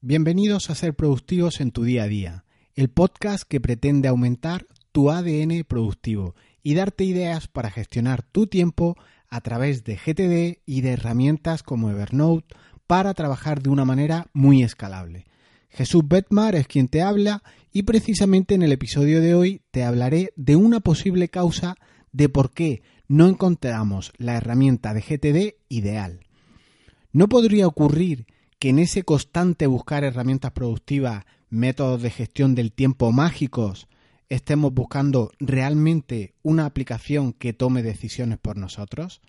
Bienvenidos a Ser Productivos en tu día a día, el podcast que pretende aumentar tu ADN productivo y darte ideas para gestionar tu tiempo a través de GTD y de herramientas como Evernote para trabajar de una manera muy escalable. Jesús Betmar es quien te habla y precisamente en el episodio de hoy te hablaré de una posible causa de por qué no encontramos la herramienta de GTD ideal. ¿No podría ocurrir que en ese constante buscar herramientas productivas, métodos de gestión del tiempo mágicos, estemos buscando realmente una aplicación que tome decisiones por nosotros?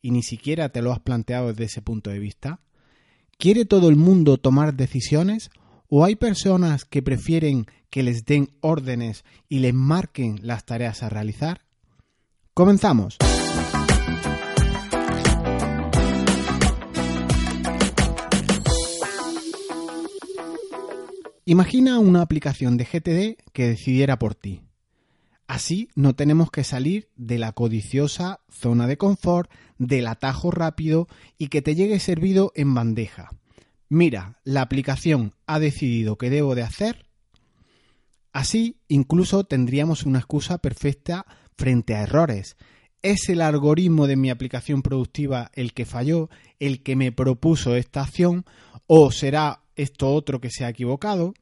¿Y ni siquiera te lo has planteado desde ese punto de vista? ¿Quiere todo el mundo tomar decisiones o hay personas que prefieren que les den órdenes y les marquen las tareas a realizar? Comenzamos. Imagina una aplicación de GTD que decidiera por ti. Así no tenemos que salir de la codiciosa zona de confort, del atajo rápido y que te llegue servido en bandeja. Mira, la aplicación ha decidido que debo de hacer. Así incluso tendríamos una excusa perfecta frente a errores. ¿Es el algoritmo de mi aplicación productiva el que falló, el que me propuso esta acción? ¿O será esto otro que se ha equivocado?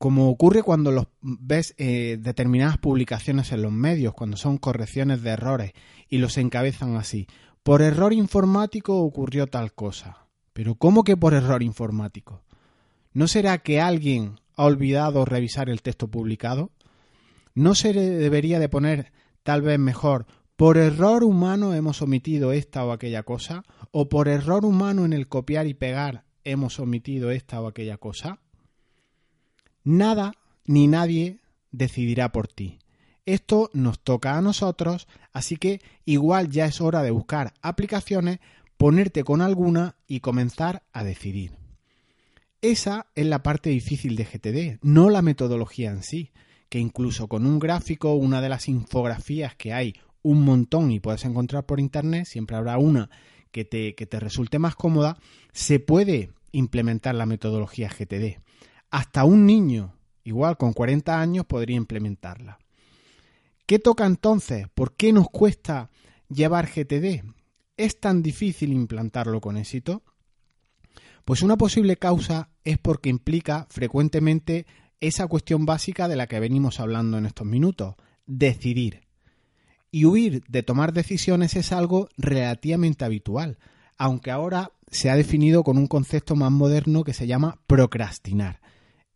Como ocurre cuando los ves eh, determinadas publicaciones en los medios, cuando son correcciones de errores y los encabezan así. Por error informático ocurrió tal cosa. Pero ¿cómo que por error informático? ¿No será que alguien ha olvidado revisar el texto publicado? ¿No se debería de poner tal vez mejor por error humano hemos omitido esta o aquella cosa? ¿O por error humano en el copiar y pegar hemos omitido esta o aquella cosa? Nada ni nadie decidirá por ti. Esto nos toca a nosotros, así que igual ya es hora de buscar aplicaciones, ponerte con alguna y comenzar a decidir. Esa es la parte difícil de GTD, no la metodología en sí, que incluso con un gráfico, una de las infografías que hay un montón y puedes encontrar por internet, siempre habrá una que te, que te resulte más cómoda, se puede implementar la metodología GTD. Hasta un niño, igual con 40 años, podría implementarla. ¿Qué toca entonces? ¿Por qué nos cuesta llevar GTD? ¿Es tan difícil implantarlo con éxito? Pues una posible causa es porque implica frecuentemente esa cuestión básica de la que venimos hablando en estos minutos, decidir. Y huir de tomar decisiones es algo relativamente habitual, aunque ahora se ha definido con un concepto más moderno que se llama procrastinar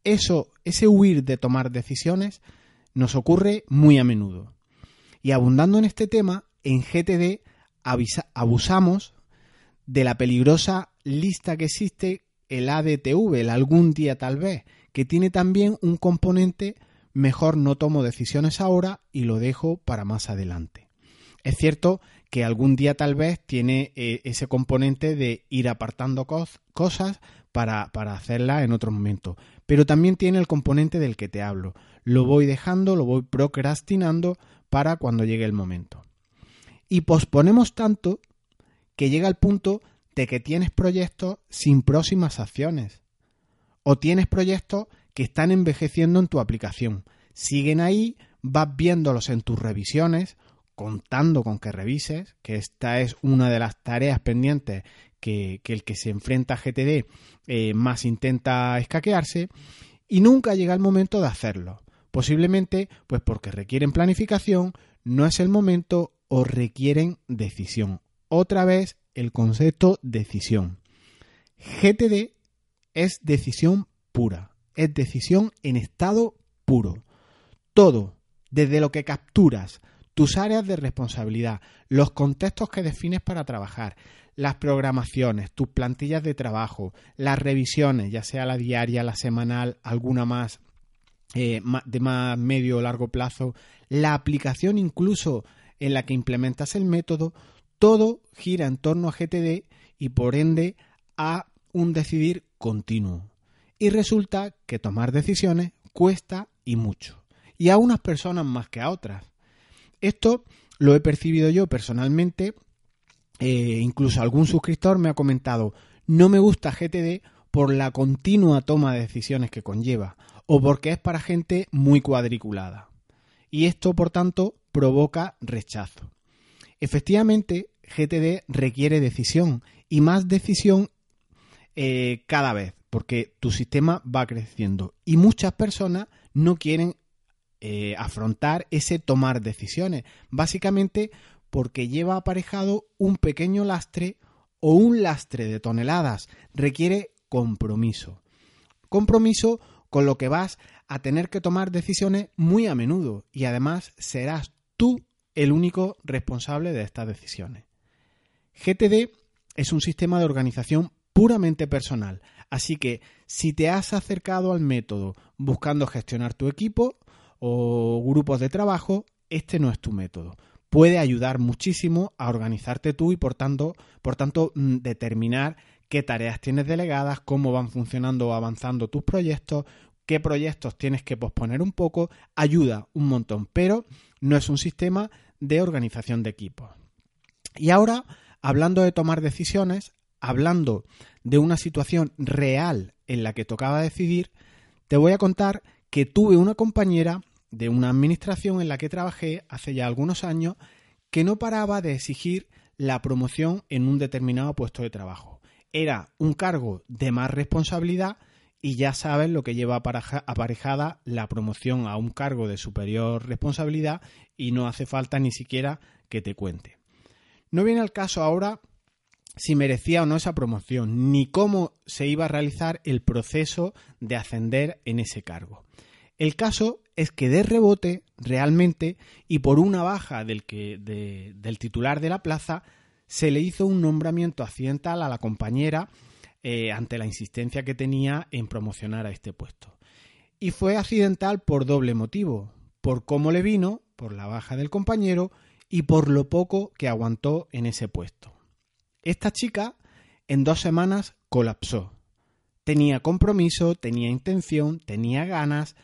eso, ese huir de tomar decisiones nos ocurre muy a menudo. Y abundando en este tema, en GTD abusamos de la peligrosa lista que existe, el ADTV, el algún día tal vez, que tiene también un componente mejor no tomo decisiones ahora y lo dejo para más adelante. Es cierto que algún día tal vez tiene eh, ese componente de ir apartando cosas para, para hacerla en otro momento. Pero también tiene el componente del que te hablo. Lo voy dejando, lo voy procrastinando para cuando llegue el momento. Y posponemos tanto que llega el punto de que tienes proyectos sin próximas acciones. O tienes proyectos que están envejeciendo en tu aplicación. Siguen ahí, vas viéndolos en tus revisiones, contando con que revises, que esta es una de las tareas pendientes que, el que se enfrenta a GTD eh, más intenta escaquearse y nunca llega el momento de hacerlo. Posiblemente pues porque requieren planificación, no es el momento o requieren decisión. Otra vez el concepto decisión. GTD es decisión pura, es decisión en estado puro. Todo, desde lo que capturas, tus áreas de responsabilidad, los contextos que defines para trabajar, las programaciones, tus plantillas de trabajo, las revisiones, ya sea la diaria, la semanal, alguna más eh, de más medio o largo plazo, la aplicación incluso en la que implementas el método, todo gira en torno a GTD y por ende a un decidir continuo. Y resulta que tomar decisiones cuesta y mucho. Y a unas personas más que a otras. Esto lo he percibido yo personalmente eh, incluso algún suscriptor me ha comentado, no me gusta GTD por la continua toma de decisiones que conlleva o porque es para gente muy cuadriculada. Y esto, por tanto, provoca rechazo. Efectivamente, GTD requiere decisión y más decisión eh, cada vez, porque tu sistema va creciendo y muchas personas no quieren eh, afrontar ese tomar decisiones, básicamente porque lleva aparejado un pequeño lastre o un lastre de toneladas, requiere compromiso. Compromiso con lo que vas a tener que tomar decisiones muy a menudo y además serás tú el único responsable de estas decisiones. GTD es un sistema de organización puramente personal, así que si te has acercado al método buscando gestionar tu equipo o grupos de trabajo, este no es tu método. Puede ayudar muchísimo a organizarte tú y por tanto, por tanto mm, determinar qué tareas tienes delegadas, cómo van funcionando o avanzando tus proyectos, qué proyectos tienes que posponer un poco, ayuda un montón, pero no es un sistema de organización de equipos. Y ahora, hablando de tomar decisiones, hablando de una situación real en la que tocaba decidir, te voy a contar que tuve una compañera de una administración en la que trabajé hace ya algunos años que no paraba de exigir la promoción en un determinado puesto de trabajo. Era un cargo de más responsabilidad y ya sabes lo que lleva aparejada la promoción a un cargo de superior responsabilidad y no hace falta ni siquiera que te cuente. No viene al caso ahora si merecía o no esa promoción, ni cómo se iba a realizar el proceso de ascender en ese cargo. El caso es que de rebote, realmente, y por una baja del, que, del titular de la plaza, se le hizo un nombramiento accidental a la compañera eh, ante la insistencia que tenía en promocionar a este puesto. Y fue accidental por doble motivo, por cómo le vino, por la baja del compañero y por lo poco que aguantó en ese puesto. Esta chica en dos semanas colapsó. Tenía compromiso, tenía intención, tenía ganas,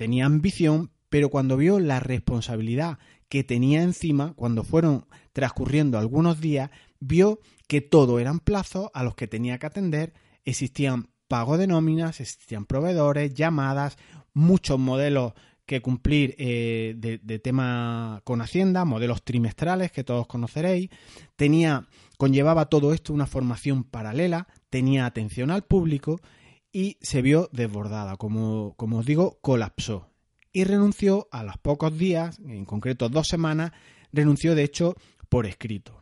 tenía ambición, pero cuando vio la responsabilidad que tenía encima, cuando fueron transcurriendo algunos días, vio que todo eran plazos a los que tenía que atender, existían pago de nóminas, existían proveedores, llamadas, muchos modelos que cumplir eh, de, de, tema con Hacienda, modelos trimestrales que todos conoceréis, tenía, conllevaba todo esto una formación paralela, tenía atención al público y se vio desbordada, como, como os digo, colapsó y renunció a los pocos días, en concreto dos semanas, renunció de hecho por escrito.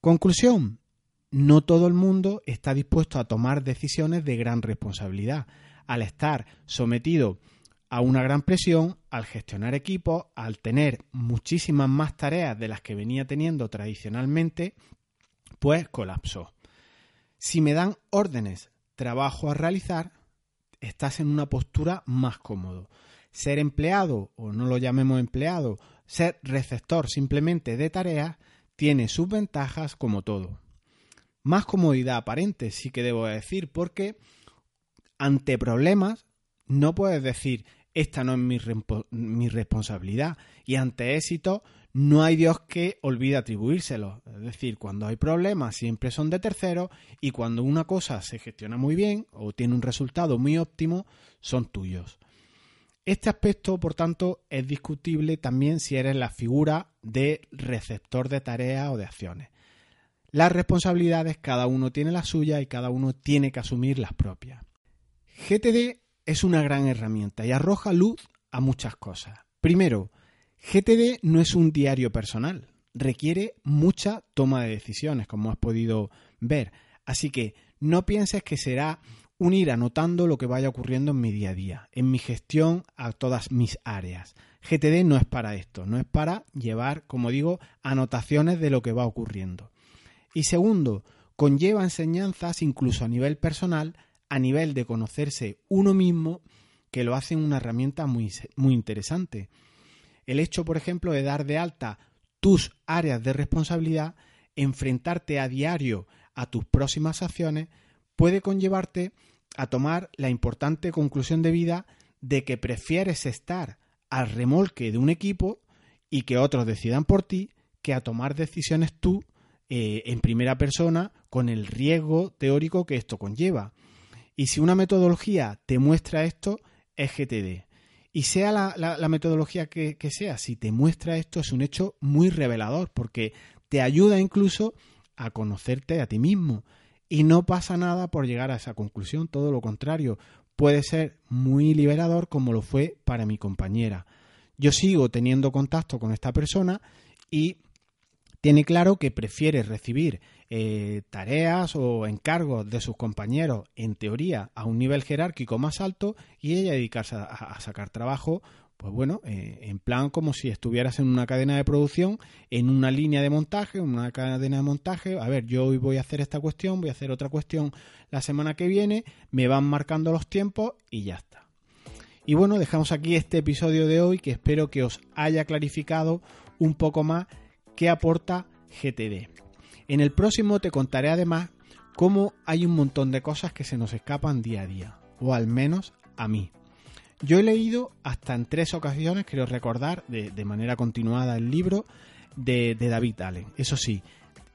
Conclusión, no todo el mundo está dispuesto a tomar decisiones de gran responsabilidad. Al estar sometido a una gran presión, al gestionar equipos, al tener muchísimas más tareas de las que venía teniendo tradicionalmente, pues colapsó. Si me dan órdenes, trabajo a realizar, estás en una postura más cómodo. Ser empleado, o no lo llamemos empleado, ser receptor simplemente de tareas, tiene sus ventajas como todo. Más comodidad aparente, sí que debo decir, porque ante problemas no puedes decir esta no es mi, responsabilidad y ante éxito no hay Dios que olvide atribuírselo. Es decir, cuando hay problemas siempre son de terceros y cuando una cosa se gestiona muy bien o tiene un resultado muy óptimo, son tuyos. Este aspecto, por tanto, es discutible también si eres la figura de receptor de tareas o de acciones. Las responsabilidades cada uno tiene la suya y cada uno tiene que asumir las propias. GTD es una gran herramienta y arroja luz a muchas cosas. Primero, GTD no es un diario personal, requiere mucha toma de decisiones, como has podido ver. Así que no pienses que será un ir anotando lo que vaya ocurriendo en mi día a día, en mi gestión a todas mis áreas. GTD no es para esto, no es para llevar, como digo, anotaciones de lo que va ocurriendo. Y segundo, conlleva enseñanzas incluso a nivel personal, a nivel de conocerse uno mismo, que lo hacen una herramienta muy, muy interesante. El hecho, por ejemplo, de dar de alta tus áreas de responsabilidad, enfrentarte a diario a tus próximas acciones, puede conllevarte a tomar la importante conclusión de vida de que prefieres estar al remolque de un equipo y que otros decidan por ti que a tomar decisiones tú eh, en primera persona con el riesgo teórico que esto conlleva. Y si una metodología te muestra esto, es GTD. Y sea la, metodología que, que, sea, si te muestra esto es un hecho muy revelador porque te ayuda incluso a conocerte a ti mismo. Y no pasa nada por llegar a esa conclusión, todo lo contrario, puede ser muy liberador como lo fue para mi compañera. Yo sigo teniendo contacto con esta persona y tiene claro que prefiere recibir eh, tareas o encargos de sus compañeros, en teoría, a un nivel jerárquico más alto y ella dedicarse a, sacar trabajo, pues bueno, eh, en plan como si estuvieras en una cadena de producción, en una línea de montaje, en una cadena de montaje. A ver, yo hoy voy a hacer esta cuestión, voy a hacer otra cuestión la semana que viene, me van marcando los tiempos y ya está. Y bueno, dejamos aquí este episodio de hoy que espero que os haya clarificado un poco más qué aporta GTD. En el próximo te contaré además cómo hay un montón de cosas que se nos escapan día a día, o al menos a mí. Yo he leído hasta en tres ocasiones, quiero recordar, de, manera continuada el libro de, David Allen. Eso sí,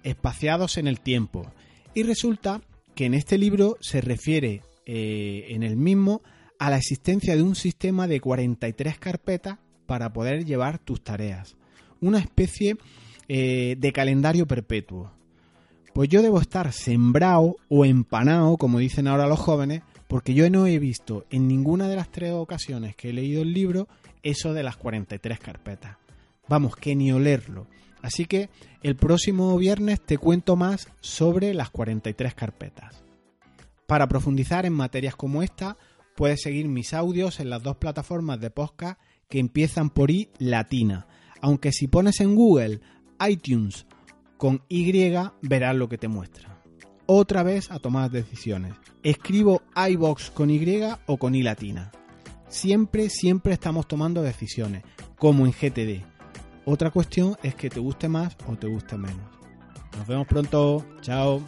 espaciados en el tiempo. Y resulta que en este libro se refiere eh, en el mismo a la existencia de un sistema de 43 carpetas para poder llevar tus tareas. Una especie eh, de calendario perpetuo. Pues yo debo estar sembrado o empanado, como dicen ahora los jóvenes, porque yo no he visto en ninguna de las tres ocasiones que he leído el libro eso de las 43 carpetas. Vamos, que ni olerlo. Así que el próximo viernes te cuento más sobre las 43 carpetas. Para profundizar en materias como esta, puedes seguir mis audios en las dos plataformas de podcast que empiezan por I latina. Aunque si pones en Google iTunes con Y verás lo que te muestra. Otra vez a tomar decisiones. Escribo iBox con Y o con I latina. Siempre, siempre estamos tomando decisiones, como en GTD. Otra cuestión es que te guste más o te guste menos. Nos vemos pronto. Chao.